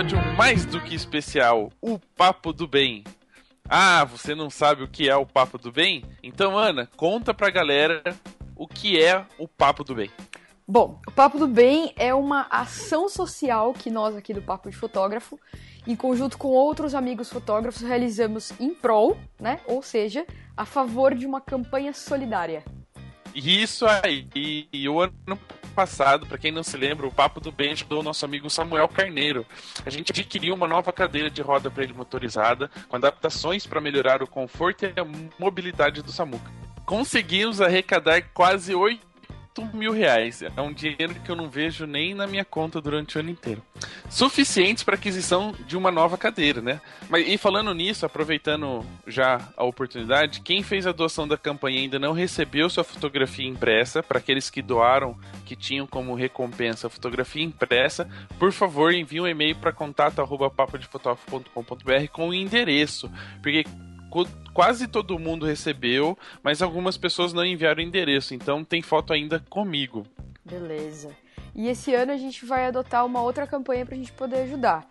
episódio mais do que especial, o Papo do Bem. Ah, você não sabe o que é o Papo do Bem? Então, Ana, conta pra galera o que é o Papo do Bem. Bom, o Papo do Bem é uma ação social que nós aqui do Papo de Fotógrafo, em conjunto com outros amigos fotógrafos, realizamos em prol, né? Ou seja, a favor de uma campanha solidária. Isso aí. E, e o ano passado, para quem não se lembra, o Papo do Bem ajudou o nosso amigo Samuel Carneiro. A gente adquiriu uma nova cadeira de roda para ele motorizada, com adaptações para melhorar o conforto e a mobilidade do Samuca. Conseguimos arrecadar quase 8 mil reais. É um dinheiro que eu não vejo nem na minha conta durante o ano inteiro. Suficientes para aquisição de uma nova cadeira, né? Mas e falando nisso, aproveitando já a oportunidade, quem fez a doação da campanha ainda não recebeu sua fotografia impressa, para aqueles que doaram, que tinham como recompensa a fotografia impressa, por favor envie um e-mail para contato@papodefotógrafo.com.br com o endereço, porque quase todo mundo recebeu, mas algumas pessoas não enviaram o endereço, então tem foto ainda comigo. Beleza. E esse ano a gente vai adotar uma outra campanha pra gente poder ajudar,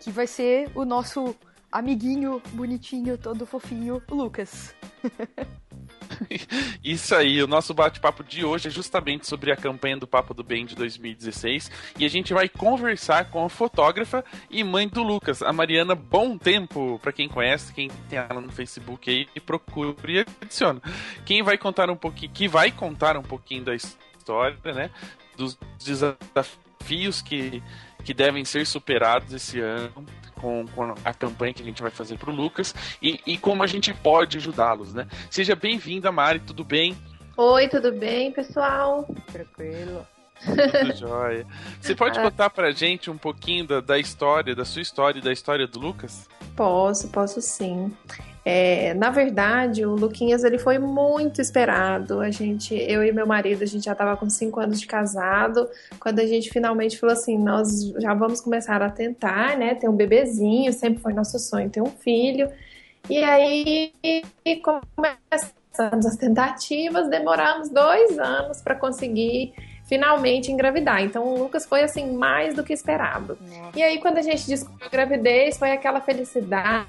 que vai ser o nosso amiguinho bonitinho, todo fofinho, Lucas. Isso aí, o nosso bate-papo de hoje é justamente sobre a campanha do Papo do Bem de 2016 e a gente vai conversar com a fotógrafa e mãe do Lucas, a Mariana Bom Tempo, para quem conhece, quem tem ela no Facebook aí, e procura e adiciona. Quem vai contar um pouquinho, que vai contar um pouquinho da história, né, dos desafios que que devem ser superados esse ano com, com a campanha que a gente vai fazer para o Lucas e, e como a gente pode ajudá-los, né? Seja bem-vinda, Mari, tudo bem? Oi, tudo bem, pessoal? Tranquilo. Tudo jóia. Você pode contar pra gente um pouquinho da, da história, da sua história e da história do Lucas? Posso, posso sim. É, na verdade, o Luquinhas ele foi muito esperado. A gente, eu e meu marido, a gente já estava com cinco anos de casado. Quando a gente finalmente falou assim, nós já vamos começar a tentar, né? Ter um bebezinho. Sempre foi nosso sonho ter um filho. E aí começamos as tentativas. Demoramos dois anos para conseguir finalmente engravidar. Então o Lucas foi assim mais do que esperado. Nossa. E aí quando a gente descobriu a gravidez, foi aquela felicidade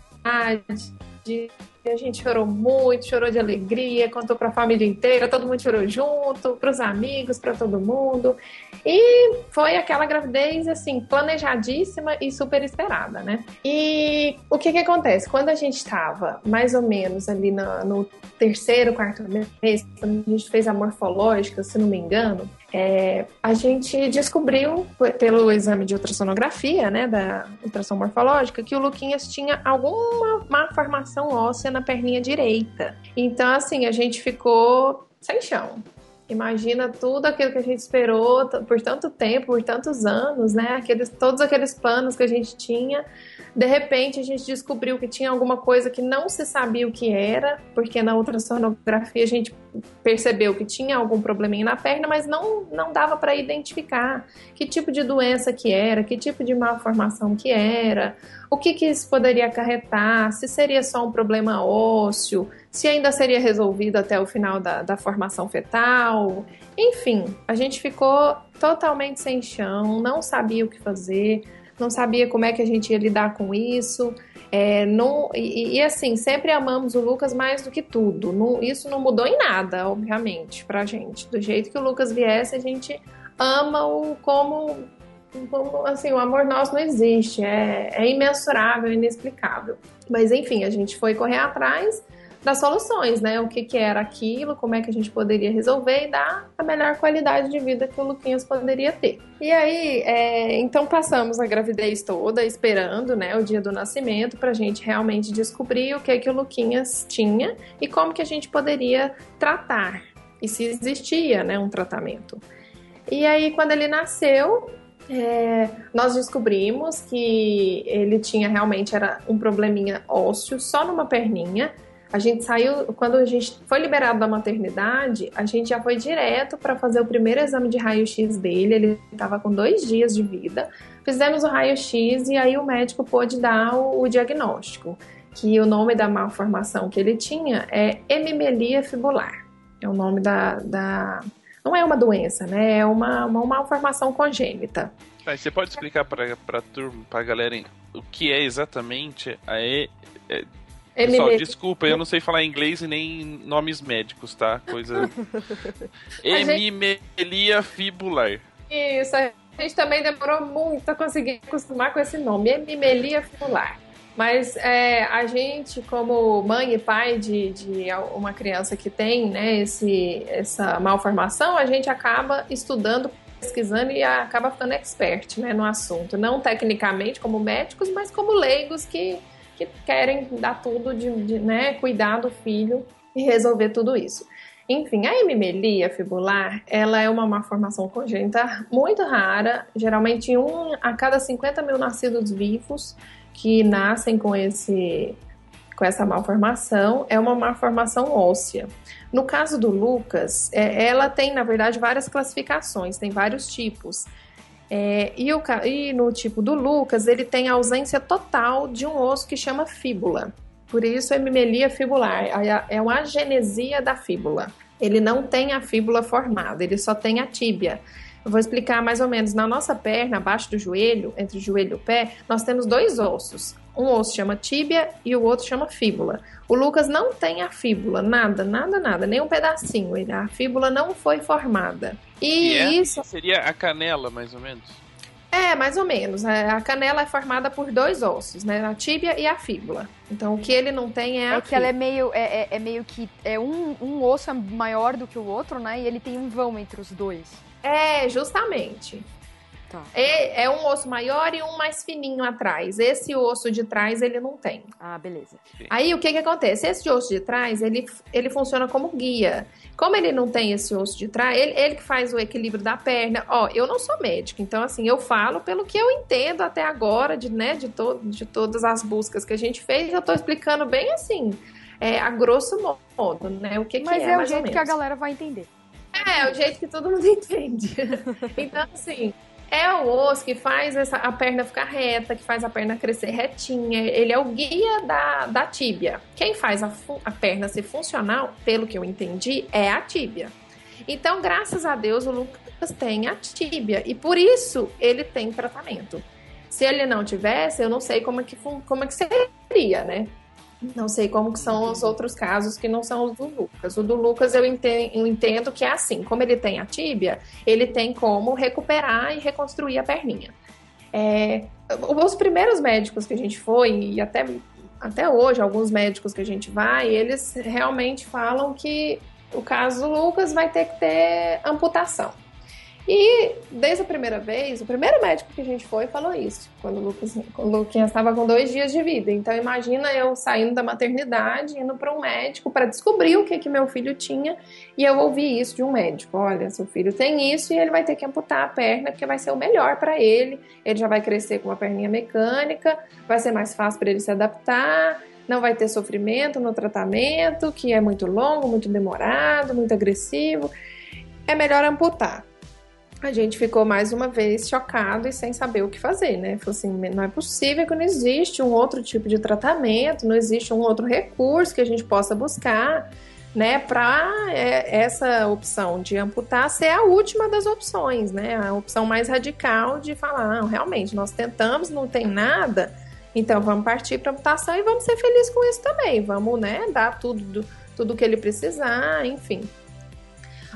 de a gente chorou muito, chorou de alegria, contou para a família inteira, todo mundo chorou junto, para os amigos, para todo mundo. E foi aquela gravidez assim planejadíssima e super esperada, né? E o que que acontece? Quando a gente estava mais ou menos ali no, no terceiro, quarto mês, quando a gente fez a morfológica, se não me engano, é, a gente descobriu pelo exame de ultrassonografia, né, da ultrassom morfológica, que o Luquinhas tinha alguma malformação óssea na perninha direita. Então, assim, a gente ficou sem chão. Imagina tudo aquilo que a gente esperou por tanto tempo, por tantos anos, né? Aqueles, todos aqueles planos que a gente tinha de repente a gente descobriu que tinha alguma coisa que não se sabia o que era, porque na ultrassonografia a gente percebeu que tinha algum probleminha na perna, mas não, não dava para identificar que tipo de doença que era, que tipo de malformação que era, o que, que isso poderia acarretar, se seria só um problema ósseo, se ainda seria resolvido até o final da, da formação fetal. Enfim, a gente ficou totalmente sem chão, não sabia o que fazer não sabia como é que a gente ia lidar com isso. É, não, e, e, assim, sempre amamos o Lucas mais do que tudo. Não, isso não mudou em nada, obviamente, pra gente. Do jeito que o Lucas viesse, a gente ama-o como, como. Assim, o amor nosso não existe. É, é imensurável, inexplicável. Mas enfim, a gente foi correr atrás das soluções, né? O que, que era aquilo, como é que a gente poderia resolver e dar a melhor qualidade de vida que o Luquinhas poderia ter. E aí, é, então passamos a gravidez toda esperando, né, o dia do nascimento para a gente realmente descobrir o que que o Luquinhas tinha e como que a gente poderia tratar e se existia, né, um tratamento. E aí, quando ele nasceu, é, nós descobrimos que ele tinha realmente era um probleminha ósseo só numa perninha a gente saiu, quando a gente foi liberado da maternidade, a gente já foi direto para fazer o primeiro exame de raio-x dele. Ele estava com dois dias de vida. Fizemos o raio-x e aí o médico pôde dar o, o diagnóstico, que o nome da malformação que ele tinha é hemimelia fibular. É o nome da, da não é uma doença, né? É uma, uma malformação congênita. Mas você pode explicar para pra turma, pra galera, o que é exatamente a e, Pessoal, desculpa, eu não sei falar inglês e nem nomes médicos, tá? Coisa. Hemimelia fibular. Isso, a gente também demorou muito a conseguir acostumar com esse nome, hemimelia fibular. Mas é, a gente, como mãe e pai de, de uma criança que tem né, esse, essa malformação, a gente acaba estudando, pesquisando e acaba ficando expert né, no assunto. Não tecnicamente como médicos, mas como leigos que, que querem dar tudo de, de né, cuidar do filho e resolver tudo isso. Enfim, a hemimelia fibular, ela é uma malformação congênita muito rara, geralmente um a cada 50 mil nascidos vivos que nascem com esse com essa malformação é uma malformação óssea. No caso do Lucas, é, ela tem, na verdade, várias classificações, tem vários tipos. É, e, o, e no tipo do Lucas, ele tem ausência total de um osso que chama fíbula. Por isso, é hemimelia fibular, é uma agenesia da fíbula. Ele não tem a fíbula formada, ele só tem a tíbia. Eu vou explicar mais ou menos. Na nossa perna, abaixo do joelho, entre o joelho e o pé, nós temos dois ossos. Um osso chama tíbia e o outro chama fíbula. O Lucas não tem a fíbula, nada, nada, nada, nem um pedacinho. A fíbula não foi formada. E, e é? isso. Seria a canela, mais ou menos? É, mais ou menos. É, a canela é formada por dois ossos, né? A tíbia e a fíbula. Então, o que ele não tem é a É que ela é meio, é, é, é, meio que... É um, um osso maior do que o outro, né? E ele tem um vão entre os dois. É, justamente. Tá. É, é, um osso maior e um mais fininho atrás. Esse osso de trás ele não tem. Ah, beleza. Aí o que que acontece? Esse osso de trás ele, ele funciona como guia. Como ele não tem esse osso de trás, ele, ele que faz o equilíbrio da perna. Ó, eu não sou médico, então assim eu falo pelo que eu entendo até agora de né de, to, de todas as buscas que a gente fez. Eu tô explicando bem assim, é, a grosso modo, né? O que, Mas que é, é o jeito que a galera vai entender. É, é o jeito que todo mundo entende. então, assim, é o osso que faz essa, a perna ficar reta, que faz a perna crescer retinha. Ele é o guia da, da tíbia. Quem faz a, a perna ser funcional, pelo que eu entendi, é a tíbia. Então, graças a Deus, o Lucas tem a tíbia e por isso ele tem tratamento. Se ele não tivesse, eu não sei como é que, como é que seria, né? Não sei como que são os outros casos que não são os do Lucas. O do Lucas eu entendo, eu entendo que é assim, como ele tem a tíbia, ele tem como recuperar e reconstruir a perninha. É, os primeiros médicos que a gente foi, e até, até hoje, alguns médicos que a gente vai, eles realmente falam que o caso do Lucas vai ter que ter amputação. E desde a primeira vez, o primeiro médico que a gente foi falou isso, quando o, Lucas, quando o Luquinhas estava com dois dias de vida. Então imagina eu saindo da maternidade, indo para um médico para descobrir o que que meu filho tinha, e eu ouvi isso de um médico: olha, seu filho tem isso e ele vai ter que amputar a perna porque vai ser o melhor para ele. Ele já vai crescer com uma perninha mecânica, vai ser mais fácil para ele se adaptar não vai ter sofrimento no tratamento, que é muito longo, muito demorado, muito agressivo. É melhor amputar a gente ficou mais uma vez chocado e sem saber o que fazer, né? Falou assim, não é possível que não existe um outro tipo de tratamento, não existe um outro recurso que a gente possa buscar, né, para é, essa opção de amputar ser a última das opções, né? A opção mais radical de falar, não, realmente, nós tentamos, não tem nada, então vamos partir para amputação e vamos ser felizes com isso também, vamos, né, dar tudo, tudo que ele precisar, enfim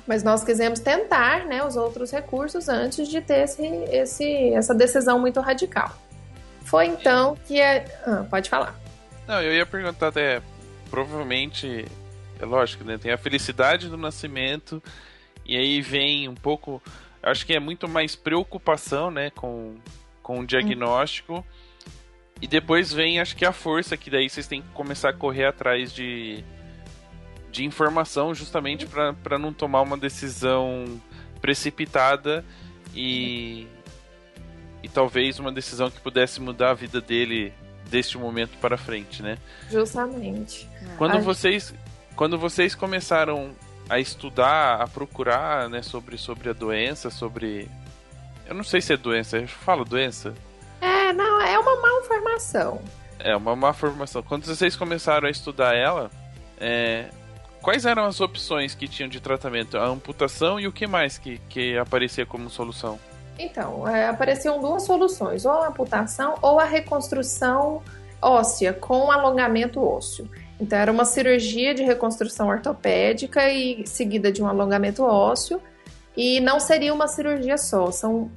mas nós quisemos tentar né, os outros recursos antes de ter esse, esse, essa decisão muito radical. Foi então que é. Ah, pode falar. Não, eu ia perguntar até. Provavelmente, é lógico, né? Tem a felicidade do nascimento, e aí vem um pouco. Acho que é muito mais preocupação, né, com, com o diagnóstico. Hum. E depois vem, acho que a força, que daí vocês têm que começar a correr atrás de, de informação justamente para não tomar uma decisão precipitada e, e talvez uma decisão que pudesse mudar a vida dele deste momento para frente, né? Justamente. Quando vocês quando vocês começaram a estudar, a procurar, né, sobre sobre a doença, sobre eu não sei se é doença, eu falo doença. É, não, é uma malformação. É uma má formação. Quando vocês começaram a estudar ela, é, Quais eram as opções que tinham de tratamento? A amputação e o que mais que, que aparecia como solução? Então, é, apareciam duas soluções, ou a amputação ou a reconstrução óssea com alongamento ósseo. Então, era uma cirurgia de reconstrução ortopédica e seguida de um alongamento ósseo. E não seria uma cirurgia só, são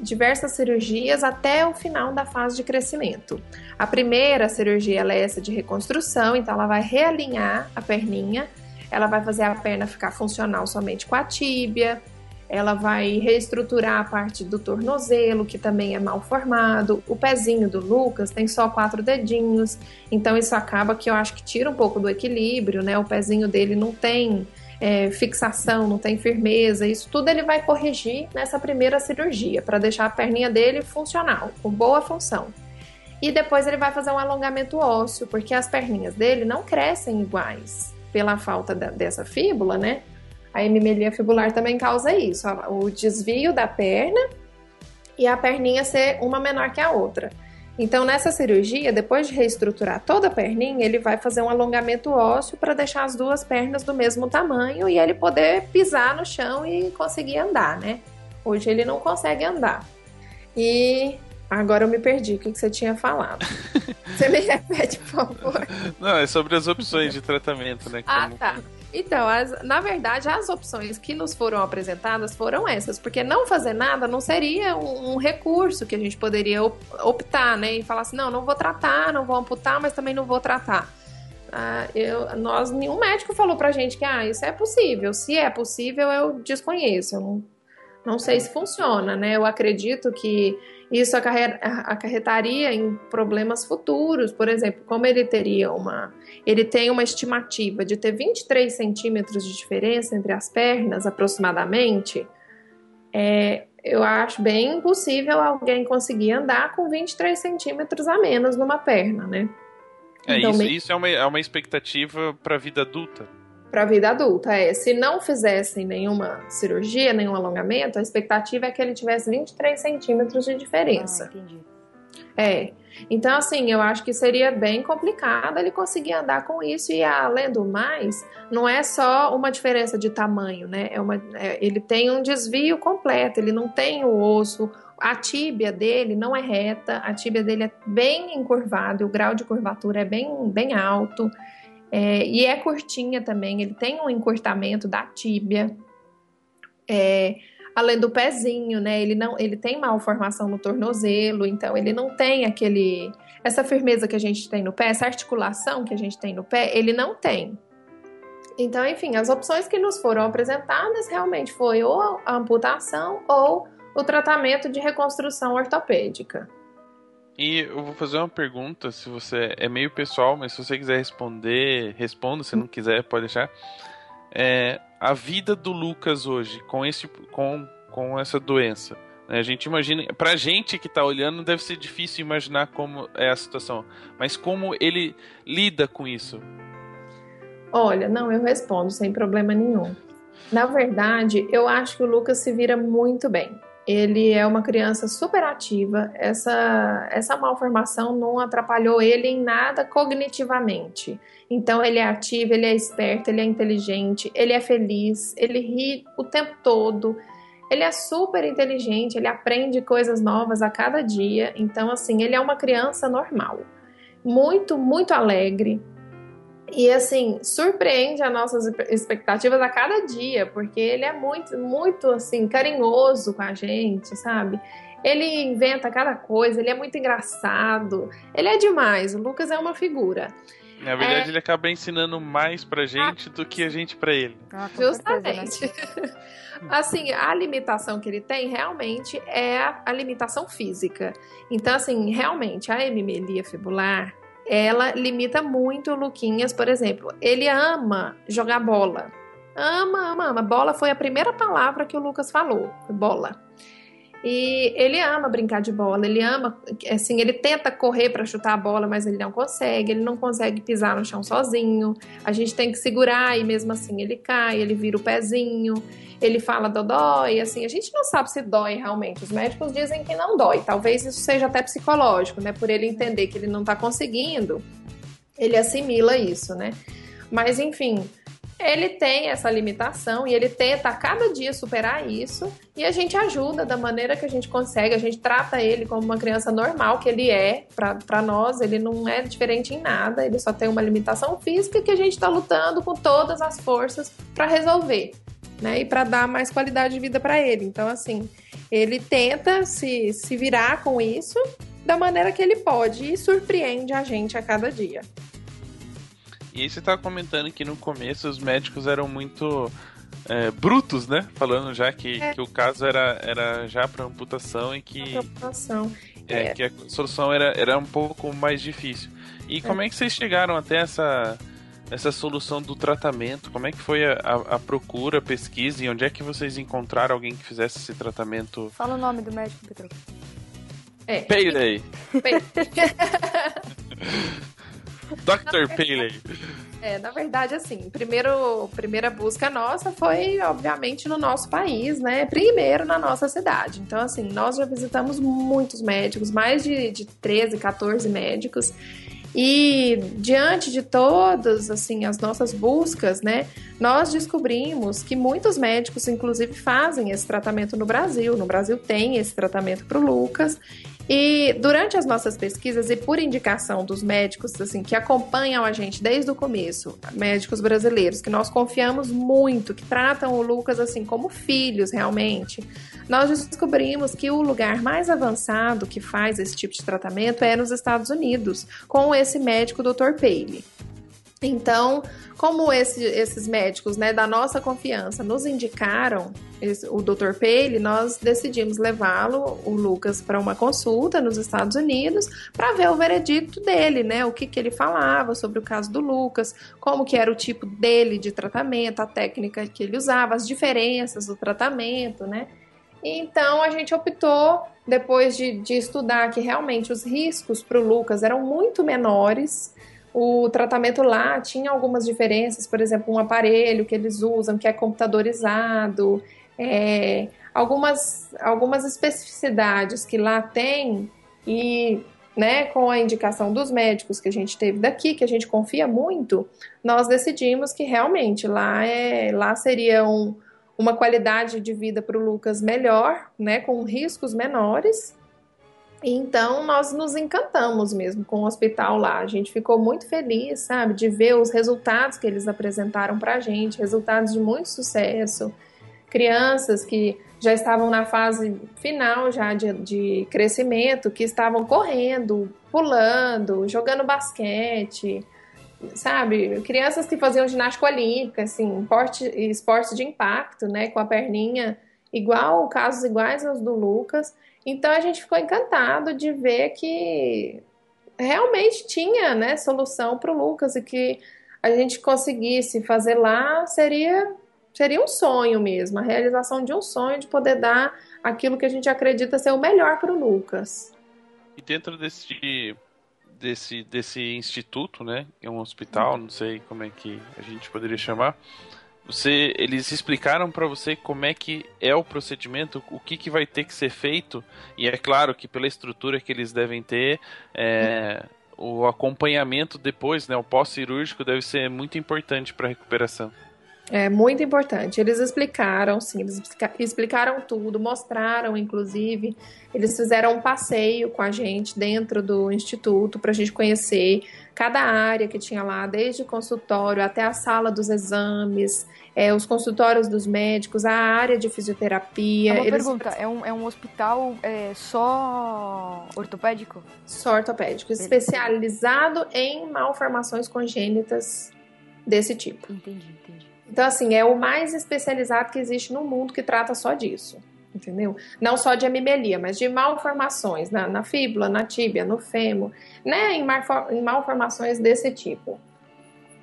diversas cirurgias até o final da fase de crescimento. A primeira cirurgia é essa de reconstrução, então ela vai realinhar a perninha, ela vai fazer a perna ficar funcional somente com a tíbia, ela vai reestruturar a parte do tornozelo, que também é mal formado. O pezinho do Lucas tem só quatro dedinhos, então isso acaba que eu acho que tira um pouco do equilíbrio, né? O pezinho dele não tem é, fixação, não tem firmeza. Isso tudo ele vai corrigir nessa primeira cirurgia, para deixar a perninha dele funcional, com boa função. E depois ele vai fazer um alongamento ósseo, porque as perninhas dele não crescem iguais pela falta da, dessa fíbula, né? A hemimelia fibular também causa isso, o desvio da perna e a perninha ser uma menor que a outra. Então, nessa cirurgia, depois de reestruturar toda a perninha, ele vai fazer um alongamento ósseo para deixar as duas pernas do mesmo tamanho e ele poder pisar no chão e conseguir andar, né? Hoje ele não consegue andar. E agora eu me perdi. O que você tinha falado? Você me repete, por favor? Não, é sobre as opções de tratamento, né? Ah, tá. Então, as, na verdade, as opções que nos foram apresentadas foram essas, porque não fazer nada não seria um, um, recurso que a gente poderia optar, né? E falar assim, não, não vou tratar, não vou amputar, mas também não vou tratar. Ah, eu, nós, nenhum médico falou pra gente que ah, isso é possível. Se é possível, eu desconheço. Eu não, não sei se funciona, né? Eu acredito que isso acarretaria em problemas futuros. Por exemplo, como ele teria uma. Ele tem uma estimativa de ter 23 centímetros de diferença entre as pernas, aproximadamente. É, eu acho bem impossível alguém conseguir andar com 23 centímetros a menos numa perna, né? É, então, isso, bem... isso é uma, é uma expectativa para a vida adulta para a vida adulta. É, se não fizessem nenhuma cirurgia, nenhum alongamento, a expectativa é que ele tivesse 23 centímetros de diferença. Ah, entendi. É. Então, assim, eu acho que seria bem complicado ele conseguir andar com isso. E além do mais, não é só uma diferença de tamanho, né? É uma, é, ele tem um desvio completo, ele não tem o osso. A tíbia dele não é reta, a tíbia dele é bem encurvada, o grau de curvatura é bem, bem alto. É, e é curtinha também, ele tem um encurtamento da tíbia. É, além do pezinho, né? Ele não, ele tem malformação no tornozelo, então ele não tem aquele essa firmeza que a gente tem no pé, essa articulação que a gente tem no pé, ele não tem. Então, enfim, as opções que nos foram apresentadas realmente foi ou a amputação ou o tratamento de reconstrução ortopédica. E eu vou fazer uma pergunta, se você é meio pessoal, mas se você quiser responder, responda, se não quiser, pode deixar. É, a vida do Lucas hoje com esse com, com essa doença. Né? A gente imagina, pra gente que tá olhando, deve ser difícil imaginar como é a situação, mas como ele lida com isso? Olha, não, eu respondo sem problema nenhum. Na verdade, eu acho que o Lucas se vira muito bem ele é uma criança super ativa. Essa, essa malformação não atrapalhou ele em nada cognitivamente. Então, ele é ativo, ele é esperto, ele é inteligente, ele é feliz, ele ri o tempo todo. Ele é super inteligente, ele aprende coisas novas a cada dia. Então, assim, ele é uma criança normal. Muito, muito alegre, e assim, surpreende as nossas expectativas a cada dia, porque ele é muito, muito assim, carinhoso com a gente, sabe? Ele inventa cada coisa, ele é muito engraçado, ele é demais. O Lucas é uma figura. Na verdade, é... ele acaba ensinando mais pra gente ah, do que a gente pra ele. Ah, Justamente. Certeza, né? assim, a limitação que ele tem realmente é a limitação física. Então, assim, realmente, a hemimelia fibular, ela limita muito o Luquinhas, por exemplo. Ele ama jogar bola. Ama, ama, ama. Bola foi a primeira palavra que o Lucas falou. Bola. E ele ama brincar de bola, ele ama, assim, ele tenta correr para chutar a bola, mas ele não consegue, ele não consegue pisar no chão sozinho. A gente tem que segurar e mesmo assim ele cai, ele vira o pezinho, ele fala dodói, assim, a gente não sabe se dói realmente. Os médicos dizem que não dói. Talvez isso seja até psicológico, né? Por ele entender que ele não tá conseguindo, ele assimila isso, né? Mas enfim, ele tem essa limitação e ele tenta a cada dia superar isso e a gente ajuda da maneira que a gente consegue, a gente trata ele como uma criança normal que ele é, para nós ele não é diferente em nada, ele só tem uma limitação física que a gente está lutando com todas as forças para resolver. Né, e para dar mais qualidade de vida para ele. Então, assim, ele tenta se, se virar com isso da maneira que ele pode e surpreende a gente a cada dia. E aí você estava comentando que no começo os médicos eram muito é, brutos, né? Falando já que, é. que o caso era, era já para amputação e que. Amputação. É, é, que a solução era, era um pouco mais difícil. E como é que vocês chegaram até essa, essa solução do tratamento? Como é que foi a, a, a, procura, a pesquisa e onde é que vocês encontraram alguém que fizesse esse tratamento? Fala o nome do médico, Petro. É. Payday. Dr. Paley. É, na verdade, assim, primeiro, primeira busca nossa foi, obviamente, no nosso país, né? Primeiro na nossa cidade. Então, assim, nós já visitamos muitos médicos, mais de, de 13, 14 médicos. E diante de todas assim as nossas buscas, né, nós descobrimos que muitos médicos inclusive fazem esse tratamento no Brasil. No Brasil tem esse tratamento para o Lucas e durante as nossas pesquisas e por indicação dos médicos assim que acompanham a gente desde o começo, médicos brasileiros que nós confiamos muito, que tratam o Lucas assim como filhos realmente, nós descobrimos que o lugar mais avançado que faz esse tipo de tratamento é nos Estados Unidos, com esse médico Dr. Paley. Então, como esse, esses médicos né, da nossa confiança nos indicaram esse, o Dr. Paley, nós decidimos levá-lo, o Lucas, para uma consulta nos Estados Unidos para ver o veredicto dele, né? O que, que ele falava sobre o caso do Lucas, como que era o tipo dele de tratamento, a técnica que ele usava, as diferenças do tratamento, né? Então a gente optou, depois de, de estudar que realmente os riscos para o Lucas eram muito menores o tratamento lá tinha algumas diferenças, por exemplo, um aparelho que eles usam que é computadorizado, é, algumas, algumas especificidades que lá tem e né, com a indicação dos médicos que a gente teve daqui, que a gente confia muito, nós decidimos que realmente lá, é, lá seria um, uma qualidade de vida para o Lucas melhor, né, com riscos menores, então nós nos encantamos mesmo com o hospital lá. A gente ficou muito feliz, sabe, de ver os resultados que eles apresentaram para a gente, resultados de muito sucesso. Crianças que já estavam na fase final já de, de crescimento, que estavam correndo, pulando, jogando basquete, sabe? Crianças que faziam ginástica olímpica, assim, esporte, esporte de impacto, né, com a perninha igual, casos iguais aos do Lucas. Então a gente ficou encantado de ver que realmente tinha né, solução para o Lucas e que a gente conseguisse fazer lá seria, seria um sonho mesmo, a realização de um sonho de poder dar aquilo que a gente acredita ser o melhor para o Lucas. E dentro desse, desse, desse instituto, né, é um hospital, não sei como é que a gente poderia chamar, você, eles explicaram para você como é que é o procedimento, o que, que vai ter que ser feito, e é claro que pela estrutura que eles devem ter, é, o acompanhamento depois, né, o pós-cirúrgico deve ser muito importante para a recuperação. É muito importante. Eles explicaram, sim, eles explicaram tudo, mostraram, inclusive, eles fizeram um passeio com a gente dentro do instituto para a gente conhecer cada área que tinha lá, desde o consultório até a sala dos exames, é, os consultórios dos médicos, a área de fisioterapia. É uma eles... pergunta, é um, é um hospital é, só ortopédico? Só ortopédico, especializado em malformações congênitas desse tipo. Entendi, entendi. Então, assim, é o mais especializado que existe no mundo que trata só disso entendeu? Não só de hemimelia, mas de malformações na, na fíbula, na tíbia, no fêmur, né? Em, em malformações desse tipo.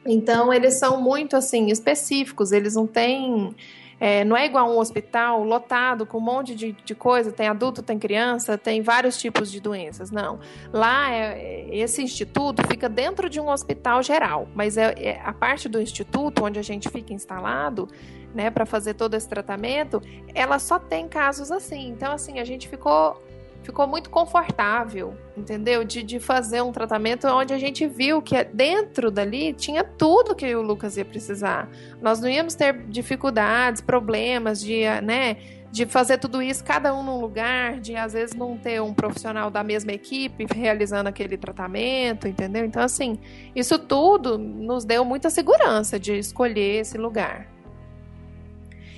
Então, eles são muito, assim, específicos, eles não têm... É, não é igual um hospital lotado com um monte de, de coisa, tem adulto, tem criança, tem vários tipos de doenças. Não. Lá, é, esse instituto fica dentro de um hospital geral, mas é, é a parte do instituto onde a gente fica instalado né, para fazer todo esse tratamento, ela só tem casos assim. Então, assim, a gente ficou ficou muito confortável, entendeu? De, de fazer um tratamento onde a gente viu que dentro dali tinha tudo que o Lucas ia precisar. Nós não íamos ter dificuldades, problemas de, né, de fazer tudo isso, cada um num lugar, de às vezes não ter um profissional da mesma equipe realizando aquele tratamento, entendeu? Então, assim, isso tudo nos deu muita segurança de escolher esse lugar.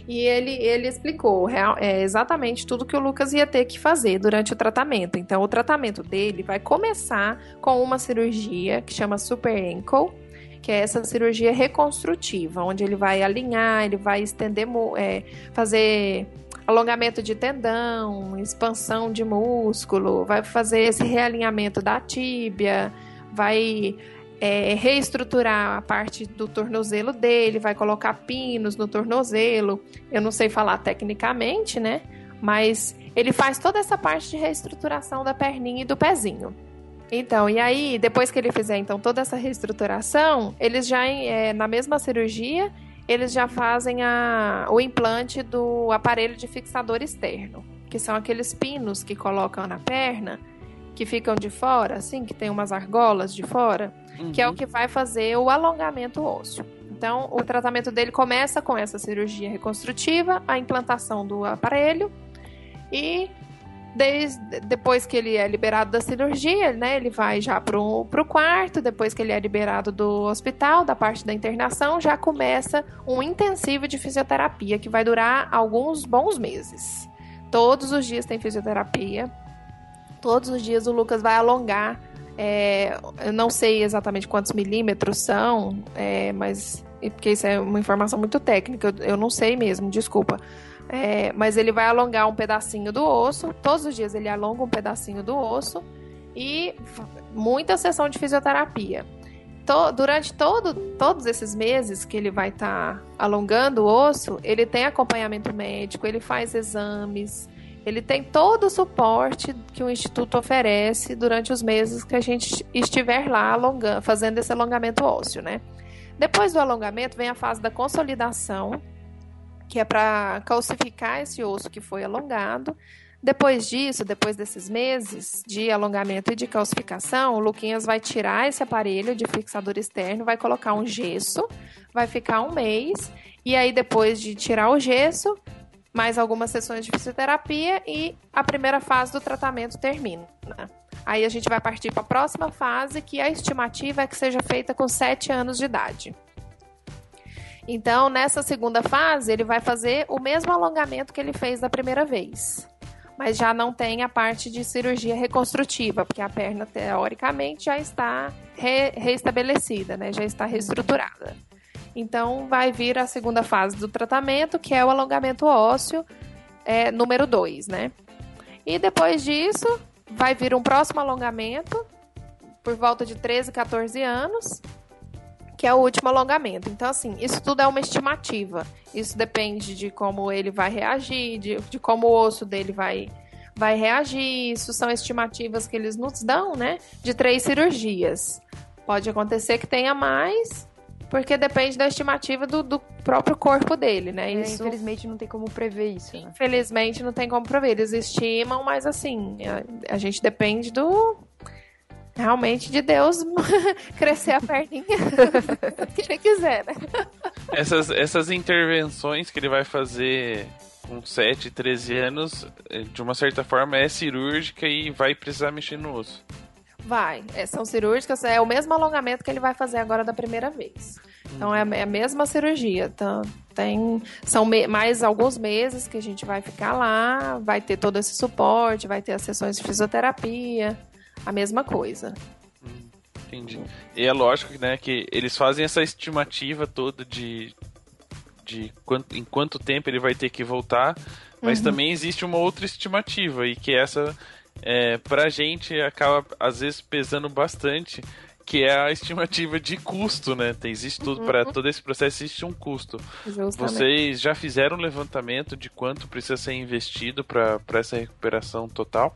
E ele, ele explicou real, é, exatamente tudo que o Lucas ia ter que fazer durante o tratamento. Então, o tratamento dele vai começar com uma cirurgia que chama Super Ankle, que é essa cirurgia reconstrutiva, onde ele vai alinhar, ele vai estender, é, fazer alongamento de tendão, expansão de músculo, vai fazer esse realinhamento da tíbia, vai é, reestruturar a parte do tornozelo dele, vai colocar pinos no tornozelo. Eu não sei falar tecnicamente, né? Mas ele faz toda essa parte de reestruturação da perninha e do pezinho. Então, e aí, depois que ele fizer então toda essa reestruturação, eles já é, na mesma cirurgia, eles já fazem a, o implante do aparelho de fixador externo, que são aqueles pinos que colocam na perna, que ficam de fora, assim, que tem umas argolas de fora uhum. que é o uhum. que vai fazer o alongamento ósseo. Então, o tratamento dele começa com essa cirurgia reconstrutiva, a implantação do aparelho e desde, depois que ele é liberado da cirurgia, né, ele vai já para o quarto, depois que ele é liberado do hospital, da parte da internação, já começa um intensivo de fisioterapia que vai durar alguns bons meses. Todos os dias tem fisioterapia, todos os dias o Lucas vai alongar é, eu não sei exatamente quantos milímetros são, é, mas porque isso é uma informação muito técnica, eu, eu não sei mesmo, desculpa. É, mas ele vai alongar um pedacinho do osso, todos os dias ele alonga um pedacinho do osso e muita sessão de fisioterapia. To, durante todo, todos esses meses que ele vai estar tá alongando o osso, ele tem acompanhamento médico, ele faz exames, ele tem todo o suporte que o Instituto oferece durante os meses que a gente estiver lá alongando, fazendo esse alongamento ósseo, né? Depois do alongamento vem a fase da consolidação, que é para calcificar esse osso que foi alongado. Depois disso, depois desses meses de alongamento e de calcificação, o Luquinhas vai tirar esse aparelho de fixador externo, vai colocar um gesso, vai ficar um mês, e aí depois de tirar o gesso, mais algumas sessões de fisioterapia e a primeira fase do tratamento termina. Aí a gente vai partir para a próxima fase, que a estimativa é que seja feita com 7 anos de idade. Então, nessa segunda fase, ele vai fazer o mesmo alongamento que ele fez da primeira vez. Mas já não tem a parte de cirurgia reconstrutiva, porque a perna, teoricamente, já está re reestabelecida, né? já está reestruturada. Então, vai vir a segunda fase do tratamento, que é o alongamento ósseo é, número 2, né? E depois disso, vai vir um próximo alongamento, por volta de 13, 14 anos, que é o último alongamento. Então, assim, isso tudo é uma estimativa. Isso depende de como ele vai reagir, de, de como o osso dele vai, vai reagir. Isso são estimativas que eles nos dão, né? De três cirurgias. Pode acontecer que tenha mais, porque depende da estimativa do, do próprio corpo dele, né? É, isso... Infelizmente não tem como prever isso. Né? Infelizmente não tem como prever. Eles estimam, mas assim, a, a gente depende do. Realmente de Deus crescer a perninha que ele quiser, né? Essas, essas intervenções que ele vai fazer com 7, 13 anos, eh, de uma certa forma é cirúrgica e vai precisar mexer no osso. Vai, é, são cirúrgicas, é o mesmo alongamento que ele vai fazer agora da primeira vez. Então é, é a mesma cirurgia. Então, tem, são mais alguns meses que a gente vai ficar lá, vai ter todo esse suporte, vai ter as sessões de fisioterapia, a mesma coisa. Entendi. E é lógico né, que eles fazem essa estimativa toda de, de quanto, em quanto tempo ele vai ter que voltar, mas uhum. também existe uma outra estimativa, e que é essa é, pra gente acaba às vezes pesando bastante, que é a estimativa de custo, né? Tem, existe tudo uhum. para todo esse processo existe um custo. Justamente. Vocês já fizeram um levantamento de quanto precisa ser investido para essa recuperação total?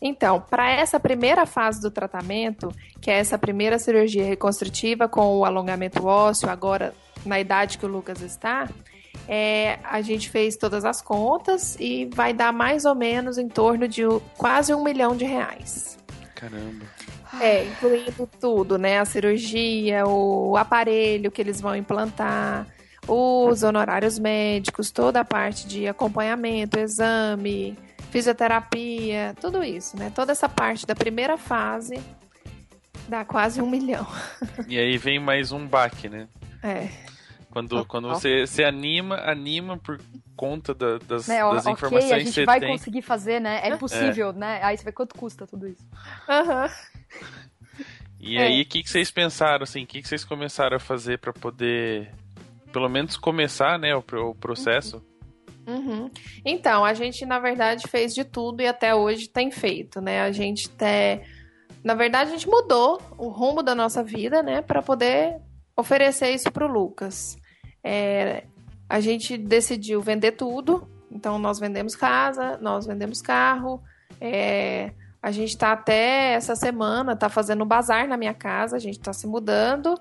Então, para essa primeira fase do tratamento, que é essa primeira cirurgia reconstrutiva com o alongamento ósseo, agora na idade que o Lucas está, é, a gente fez todas as contas e vai dar mais ou menos em torno de quase um milhão de reais. Caramba. É, incluindo tudo, né? A cirurgia, o aparelho que eles vão implantar, os honorários médicos, toda a parte de acompanhamento, exame, fisioterapia, tudo isso, né? Toda essa parte da primeira fase dá quase um milhão. E aí vem mais um baque, né? É. Quando, quando você se anima, anima por conta da, das, né, das okay, informações a gente que você vai tem. conseguir fazer, né? É possível, é. né? Aí você vê quanto custa tudo isso. Aham. Uhum. E é. aí, o que, que vocês pensaram, assim? O que, que vocês começaram a fazer para poder, pelo menos, começar, né, o, o processo? Uhum. Então, a gente, na verdade, fez de tudo e até hoje tem feito, né? A gente até... Na verdade, a gente mudou o rumo da nossa vida, né? para poder oferecer isso pro Lucas. É, a gente decidiu vender tudo, então nós vendemos casa, nós vendemos carro, é, a gente está até essa semana, tá fazendo um bazar na minha casa, a gente está se mudando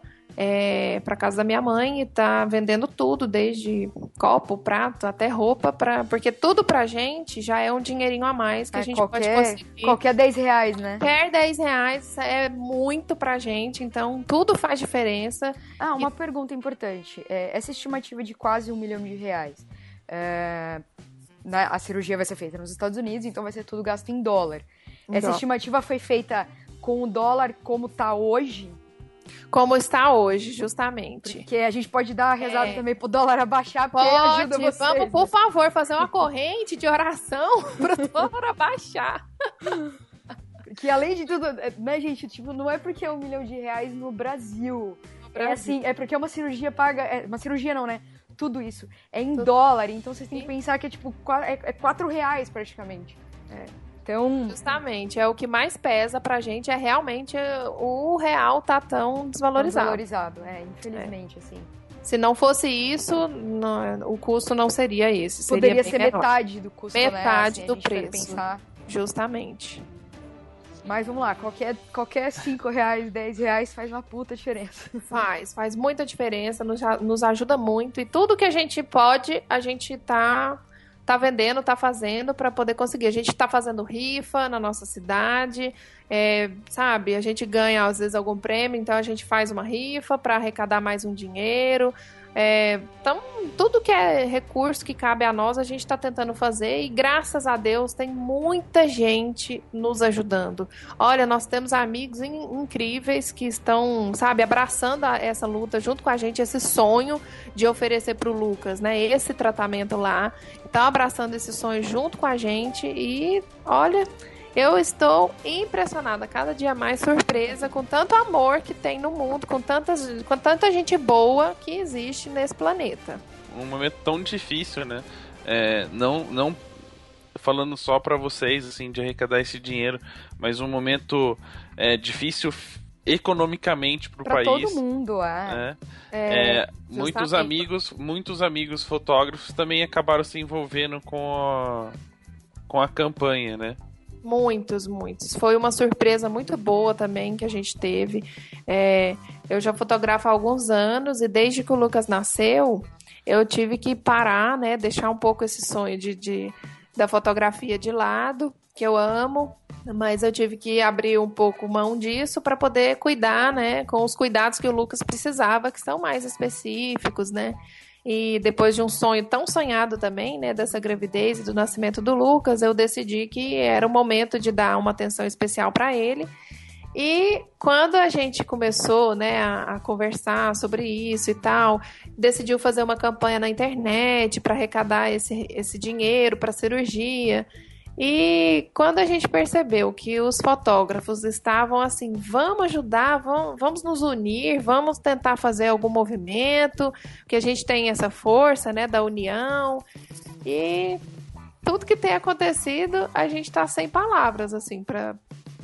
é, para casa da minha mãe e está vendendo tudo, desde copo, prato, até roupa, pra, porque tudo pra gente já é um dinheirinho a mais que é, a gente qualquer, pode conseguir. Qualquer 10 reais, né? Qualquer 10 reais é muito pra gente, então tudo faz diferença. Ah, uma e... pergunta importante. É, essa estimativa de quase um milhão de reais. É, né, a cirurgia vai ser feita nos Estados Unidos, então vai ser tudo gasto em dólar. Essa estimativa foi feita com o dólar como tá hoje? Como está hoje, justamente. Porque a gente pode dar a rezada é. também pro dólar abaixar, porque pode, ajuda vocês. Vamos, por favor, fazer uma corrente de oração pro dólar abaixar. Que além de tudo, né, gente, tipo, não é porque é um milhão de reais no Brasil. Brasil. É assim, é porque é uma cirurgia paga. É, uma cirurgia não, né? Tudo isso. É em tudo. dólar, então vocês têm que pensar que é tipo é, é quatro reais praticamente. É. Então. Justamente, é o que mais pesa pra gente é realmente o real tá tão desvalorizado. Desvalorizado, é, infelizmente, é. assim. Se não fosse isso, não, o custo não seria esse. Poderia seria ser menor. metade do custo, Metade né? assim, do preço. Justamente. Mas vamos lá, qualquer, qualquer 5 reais, 10 reais faz uma puta diferença. Faz, faz muita diferença, nos, nos ajuda muito. E tudo que a gente pode, a gente tá tá vendendo, tá fazendo para poder conseguir. A gente tá fazendo rifa na nossa cidade, é, sabe? A gente ganha às vezes algum prêmio, então a gente faz uma rifa para arrecadar mais um dinheiro. É, então, tudo que é recurso que cabe a nós, a gente está tentando fazer e graças a Deus tem muita gente nos ajudando. Olha, nós temos amigos in incríveis que estão, sabe, abraçando a, essa luta junto com a gente, esse sonho de oferecer para o Lucas, né, esse tratamento lá. Estão abraçando esse sonho junto com a gente e, olha, eu estou impressionada, cada dia mais surpresa com tanto amor que tem no mundo, com, tantas, com tanta gente boa que existe nesse planeta. Um momento tão difícil, né? É, não, não falando só para vocês, assim, de arrecadar esse dinheiro, mas um momento é, difícil economicamente para o país. todo mundo, é. é, é, é muitos amigos, muitos amigos fotógrafos também acabaram se envolvendo com a, com a campanha, né? Muitos, muitos. Foi uma surpresa muito boa também que a gente teve. É, eu já fotografo há alguns anos e desde que o Lucas nasceu, eu tive que parar, né? Deixar um pouco esse sonho de, de da fotografia de lado, que eu amo, mas eu tive que abrir um pouco mão disso para poder cuidar, né? Com os cuidados que o Lucas precisava, que são mais específicos, né? E depois de um sonho tão sonhado também, né, dessa gravidez e do nascimento do Lucas, eu decidi que era o momento de dar uma atenção especial para ele. E quando a gente começou, né, a, a, conversar sobre isso e tal, decidiu fazer uma campanha na internet para arrecadar esse, esse dinheiro para cirurgia. E quando a gente percebeu que os fotógrafos estavam assim, vamos ajudar, vamos, vamos nos unir, vamos tentar fazer algum movimento, que a gente tem essa força, né, da união. E tudo que tem acontecido, a gente está sem palavras, assim, para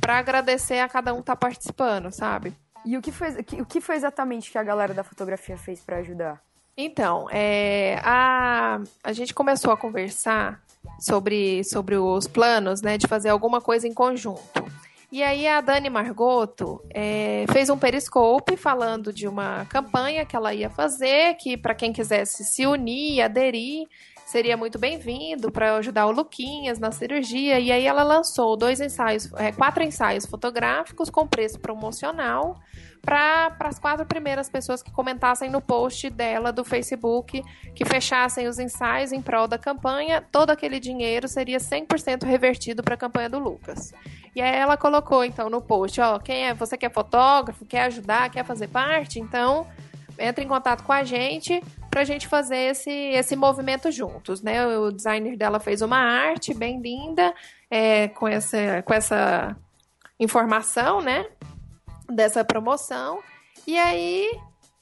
agradecer a cada um estar tá participando, sabe? E o que, foi, o que foi exatamente que a galera da fotografia fez para ajudar? Então, é, a, a gente começou a conversar sobre, sobre os planos, né, de fazer alguma coisa em conjunto. E aí a Dani Margoto é, fez um periscope falando de uma campanha que ela ia fazer, que para quem quisesse se unir, aderir, seria muito bem-vindo para ajudar o Luquinhas na cirurgia. E aí ela lançou dois ensaios, é, quatro ensaios fotográficos com preço promocional para as quatro primeiras pessoas que comentassem no post dela do Facebook, que fechassem os ensaios em prol da campanha, todo aquele dinheiro seria 100% revertido para a campanha do Lucas. E aí ela colocou então no post, ó, quem é, você que é fotógrafo, quer ajudar, quer fazer parte, então entre em contato com a gente para a gente fazer esse, esse movimento juntos, né? O designer dela fez uma arte bem linda é, com, essa, com essa informação, né? Dessa promoção. E aí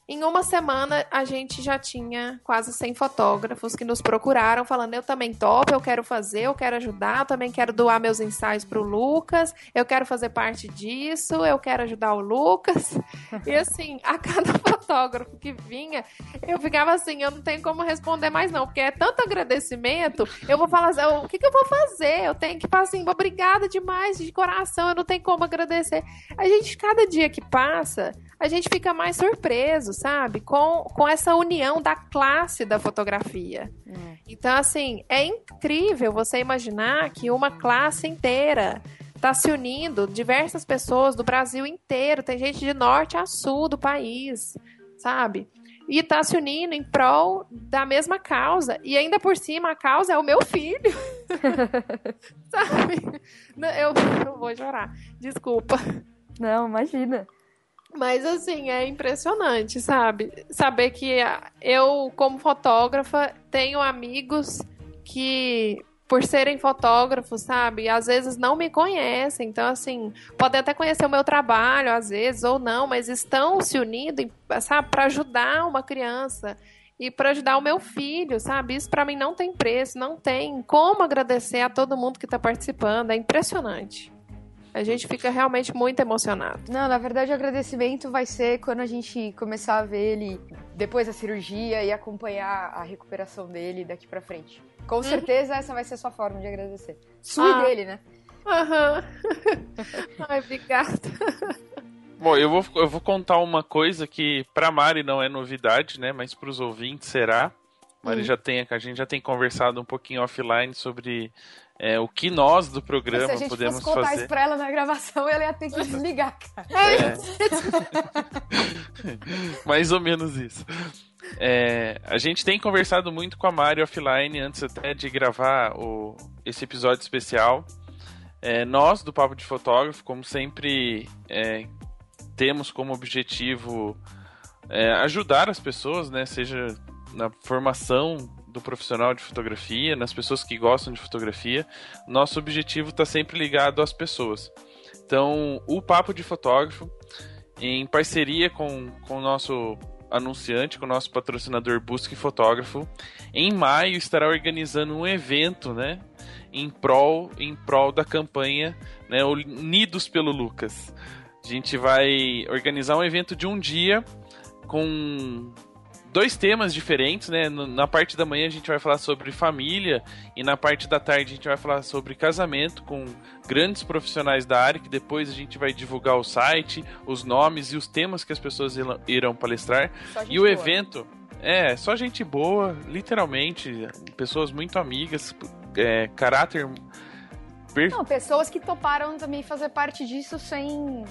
em uma semana, a gente já tinha quase 100 fotógrafos que nos procuraram, falando: eu também topo, eu quero fazer, eu quero ajudar, eu também quero doar meus ensaios para o Lucas, eu quero fazer parte disso, eu quero ajudar o Lucas. E assim, a cada fotógrafo que vinha, eu ficava assim: eu não tenho como responder mais, não, porque é tanto agradecimento, eu vou falar assim: o que, que eu vou fazer? Eu tenho que falar assim: obrigada demais, de coração, eu não tenho como agradecer. A gente, cada dia que passa, a gente fica mais surpreso, sabe? Com, com essa união da classe da fotografia. É. Então, assim, é incrível você imaginar que uma classe inteira está se unindo, diversas pessoas do Brasil inteiro, tem gente de norte a sul do país, sabe? E está se unindo em prol da mesma causa. E ainda por cima, a causa é o meu filho. sabe? Eu, eu vou chorar. Desculpa. Não, imagina. Mas assim, é impressionante, sabe? Saber que eu, como fotógrafa, tenho amigos que, por serem fotógrafos, sabe, às vezes não me conhecem. Então, assim, podem até conhecer o meu trabalho, às vezes, ou não, mas estão se unindo, sabe, para ajudar uma criança e para ajudar o meu filho, sabe? Isso para mim não tem preço, não tem como agradecer a todo mundo que está participando. É impressionante. A gente fica realmente muito emocionado. Não, na verdade o agradecimento vai ser quando a gente começar a ver ele depois da cirurgia e acompanhar a recuperação dele daqui para frente. Com uhum. certeza essa vai ser a sua forma de agradecer. Sua ah. dele, né? Aham. Uhum. Ai, obrigada. Bom, eu vou, eu vou contar uma coisa que pra Mari não é novidade, né? Mas pros ouvintes será. Mari hum. já tem, a gente já tem conversado um pouquinho offline sobre é, o que nós do programa podemos fazer. Se a gente fosse contar fazer... isso pra ela na gravação, ela ia ter que desligar, cara. É. Mais ou menos isso. É, a gente tem conversado muito com a Mari offline antes até de gravar o, esse episódio especial. É, nós, do Papo de Fotógrafo, como sempre, é, temos como objetivo é, ajudar as pessoas, né, seja na formação do profissional de fotografia, nas pessoas que gostam de fotografia, nosso objetivo está sempre ligado às pessoas. Então, o Papo de Fotógrafo, em parceria com, com o nosso anunciante, com o nosso patrocinador Busque Fotógrafo, em maio estará organizando um evento, né? Em prol, em prol da campanha né, Unidos pelo Lucas. A gente vai organizar um evento de um dia com dois temas diferentes, né? Na parte da manhã a gente vai falar sobre família e na parte da tarde a gente vai falar sobre casamento com grandes profissionais da área, que depois a gente vai divulgar o site, os nomes e os temas que as pessoas irão palestrar. E o boa. evento é só gente boa, literalmente, pessoas muito amigas, é, caráter não, pessoas que toparam também fazer parte disso sem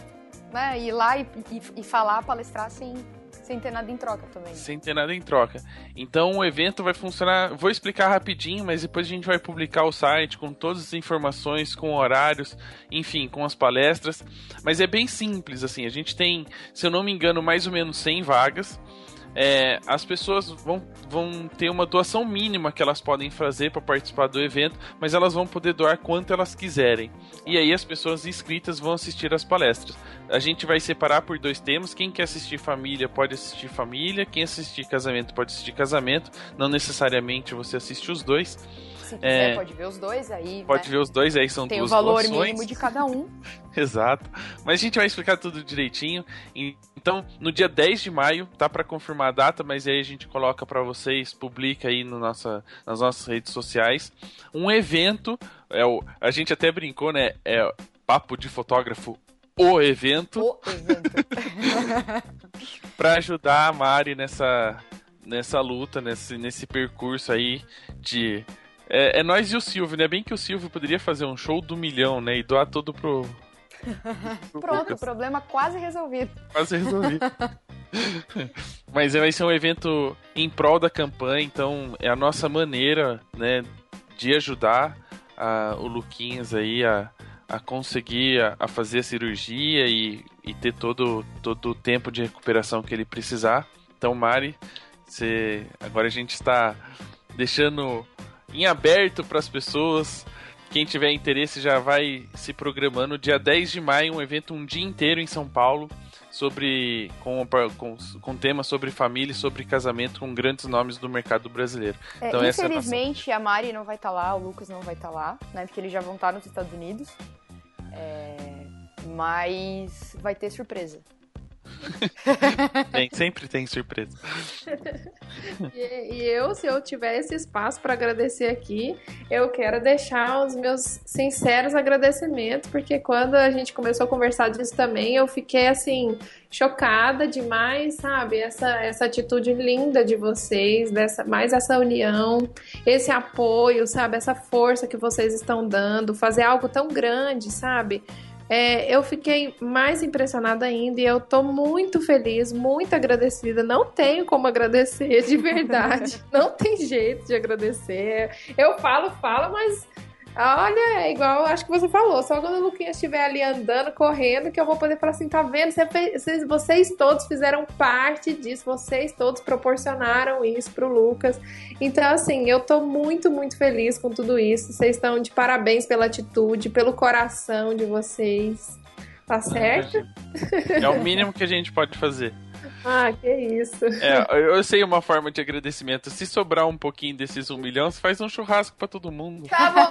né, ir lá e, e, e falar, palestrar sem sem ter nada em troca também. Sem ter nada em troca. Então o evento vai funcionar. Vou explicar rapidinho, mas depois a gente vai publicar o site com todas as informações, com horários, enfim, com as palestras. Mas é bem simples, assim. A gente tem, se eu não me engano, mais ou menos 100 vagas é, as pessoas vão, vão ter uma doação mínima que elas podem fazer para participar do evento, mas elas vão poder doar quanto elas quiserem. E aí as pessoas inscritas vão assistir as palestras. A gente vai separar por dois temas. Quem quer assistir família pode assistir família, quem assistir casamento pode assistir casamento. Não necessariamente você assiste os dois. Se quiser, é, pode ver os dois aí. Pode né? ver os dois aí, são Tem duas o valor doações. mínimo de cada um. Exato. Mas a gente vai explicar tudo direitinho. Então, no dia 10 de maio, tá para confirmar a data, mas aí a gente coloca para vocês, publica aí no nossa, nas nossas redes sociais, um evento. É o, a gente até brincou, né? É, Papo de Fotógrafo o evento. O evento. para ajudar a Mari nessa, nessa luta, nesse, nesse percurso aí de. É, é nós e o Silvio, né? Bem que o Silvio poderia fazer um show do milhão, né? E doar todo pro. pro Pronto, Lucas. problema quase resolvido. Quase resolvido. Mas vai ser um evento em prol da campanha, então é a nossa maneira, né, de ajudar a, o Luquinhas aí a, a conseguir a, a fazer a cirurgia e, e, ter todo, todo o tempo de recuperação que ele precisar. Então, Mari, você, agora a gente está deixando em aberto para as pessoas. Quem tiver interesse já vai se programando. Dia 10 de maio, um evento um dia inteiro em São Paulo sobre com, com, com temas sobre família e sobre casamento com grandes nomes do mercado brasileiro. É, então, infelizmente, é a, nossa... a, Mari não vai estar tá lá, o Lucas não vai estar tá lá, né? Porque eles já vão estar tá nos Estados Unidos. É, mas vai ter surpresa. sempre tem surpresa. e, e, eu, se eu tiver esse espaço para agradecer aqui, eu quero deixar os meus sinceros agradecimentos, porque quando a gente começou a conversar disso também, eu fiquei assim chocada demais, sabe? Essa, essa atitude linda de vocês, dessa, mais essa união, esse apoio, sabe? Essa força que vocês estão dando, fazer algo tão grande, sabe? É, eu fiquei mais impressionada ainda e eu tô muito feliz, muito agradecida. Não tenho como agradecer de verdade. Não tem jeito de agradecer. Eu falo, falo, mas Olha, é igual acho que você falou, só quando o Luquinha estiver ali andando, correndo, que eu vou poder falar assim, tá vendo? Vocês, vocês todos fizeram parte disso, vocês todos proporcionaram isso pro Lucas. Então, assim, eu tô muito, muito feliz com tudo isso. Vocês estão de parabéns pela atitude, pelo coração de vocês. Tá certo? É o mínimo que a gente pode fazer. Ah, que isso. É, eu sei uma forma de agradecimento. Se sobrar um pouquinho desses um milhão, você faz um churrasco pra todo mundo. Tá bom.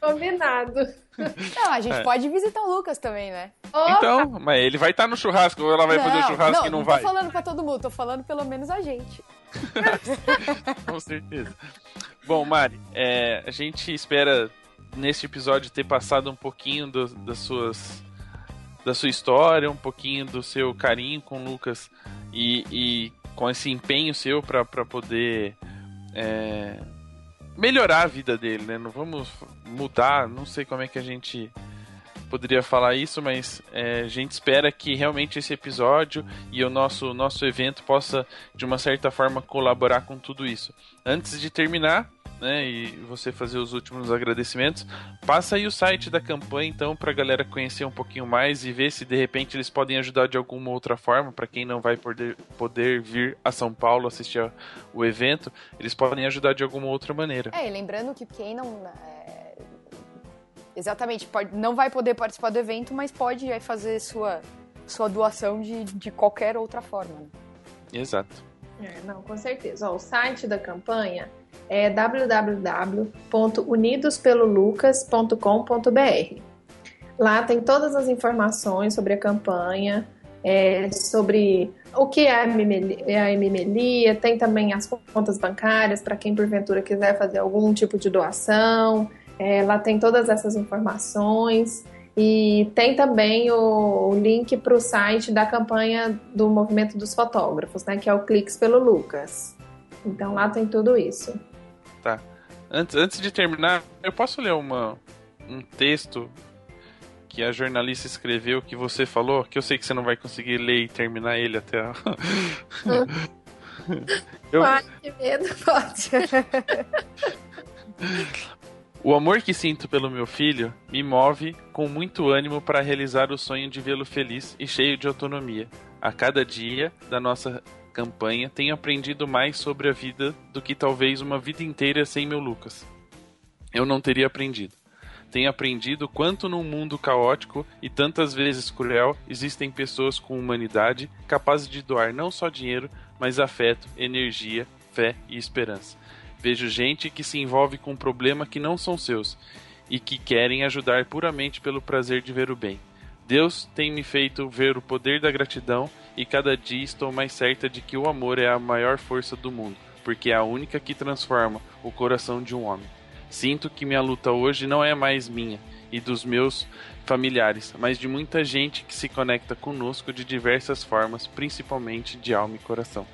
Combinado. Não, a gente é. pode visitar o Lucas também, né? Então, mas ele vai estar tá no churrasco ou ela vai não, fazer o churrasco não, e não, não vai? Não tô falando pra todo mundo, tô falando pelo menos a gente. Com certeza. Bom, Mari, é, a gente espera neste episódio ter passado um pouquinho do, das suas da sua história, um pouquinho do seu carinho com o Lucas e, e com esse empenho seu para poder é, melhorar a vida dele, né? Não vamos mudar, não sei como é que a gente poderia falar isso, mas é, a gente espera que realmente esse episódio e o nosso, nosso evento possa, de uma certa forma, colaborar com tudo isso. Antes de terminar, né, e você fazer os últimos agradecimentos, passa aí o site da campanha então para a galera conhecer um pouquinho mais e ver se de repente eles podem ajudar de alguma outra forma, para quem não vai poder, poder vir a São Paulo assistir o evento, eles podem ajudar de alguma outra maneira. É, e lembrando que quem não é... exatamente pode, não vai poder participar do evento, mas pode fazer sua sua doação de, de qualquer outra forma. Né? Exato. É, não, com certeza. Ó, o site da campanha é www.unidospelolucas.com.br. Lá tem todas as informações sobre a campanha, é, sobre o que é a hememelia, tem também as contas bancárias para quem porventura quiser fazer algum tipo de doação. É, lá tem todas essas informações. E tem também o, o link para o site da campanha do Movimento dos Fotógrafos, né, que é o Cliques pelo Lucas. Então lá tem tudo isso. Tá. Antes, antes de terminar, eu posso ler uma, um texto que a jornalista escreveu que você falou, que eu sei que você não vai conseguir ler e terminar ele até a... eu... Pode, medo, pode. o amor que sinto pelo meu filho me move com muito ânimo para realizar o sonho de vê-lo feliz e cheio de autonomia. A cada dia da nossa campanha, tenho aprendido mais sobre a vida do que talvez uma vida inteira sem meu Lucas. Eu não teria aprendido. Tenho aprendido quanto num mundo caótico e tantas vezes cruel existem pessoas com humanidade capazes de doar não só dinheiro, mas afeto, energia, fé e esperança. Vejo gente que se envolve com um problema que não são seus e que querem ajudar puramente pelo prazer de ver o bem. Deus tem me feito ver o poder da gratidão e cada dia estou mais certa de que o amor é a maior força do mundo, porque é a única que transforma o coração de um homem. Sinto que minha luta hoje não é mais minha e dos meus familiares, mas de muita gente que se conecta conosco de diversas formas, principalmente de alma e coração.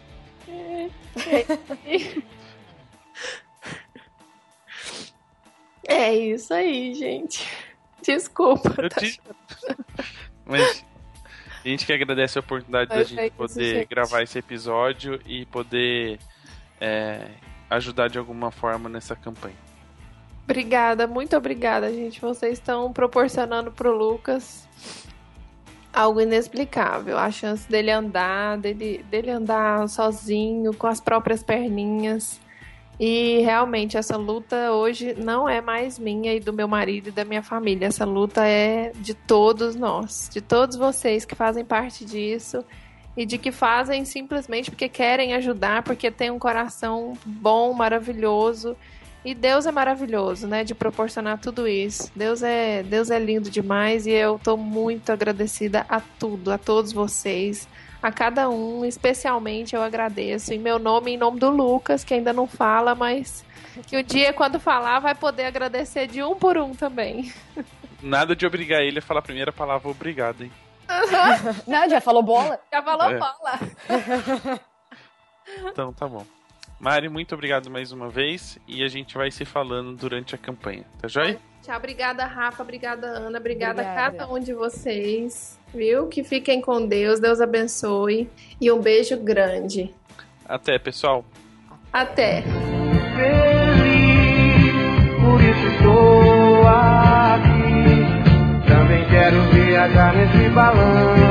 É isso aí, gente. Desculpa. Tá te... Mas a gente que agradece a oportunidade da gente poder gente. gravar esse episódio e poder é, ajudar de alguma forma nessa campanha. Obrigada, muito obrigada, gente. Vocês estão proporcionando pro Lucas algo inexplicável. A chance dele andar, dele, dele andar sozinho, com as próprias perninhas. E realmente essa luta hoje não é mais minha e do meu marido e da minha família. Essa luta é de todos nós, de todos vocês que fazem parte disso e de que fazem simplesmente porque querem ajudar, porque tem um coração bom, maravilhoso. E Deus é maravilhoso, né, de proporcionar tudo isso. Deus é, Deus é lindo demais e eu tô muito agradecida a tudo, a todos vocês a cada um, especialmente eu agradeço em meu nome em nome do Lucas, que ainda não fala, mas que o dia quando falar vai poder agradecer de um por um também. Nada de obrigar ele a falar a primeira palavra obrigado, hein? Uhum. Não, já falou bola? Já falou é. bola. então tá bom. Mari, muito obrigado mais uma vez e a gente vai se falando durante a campanha, tá joia? Tchau, obrigada, Rafa, obrigada, Ana, obrigada, obrigada. a cada um de vocês viu? Que fiquem com Deus, Deus abençoe e um beijo grande. Até, pessoal. Até. Feliz, por isso estou aqui. Também quero viajar nesse balão.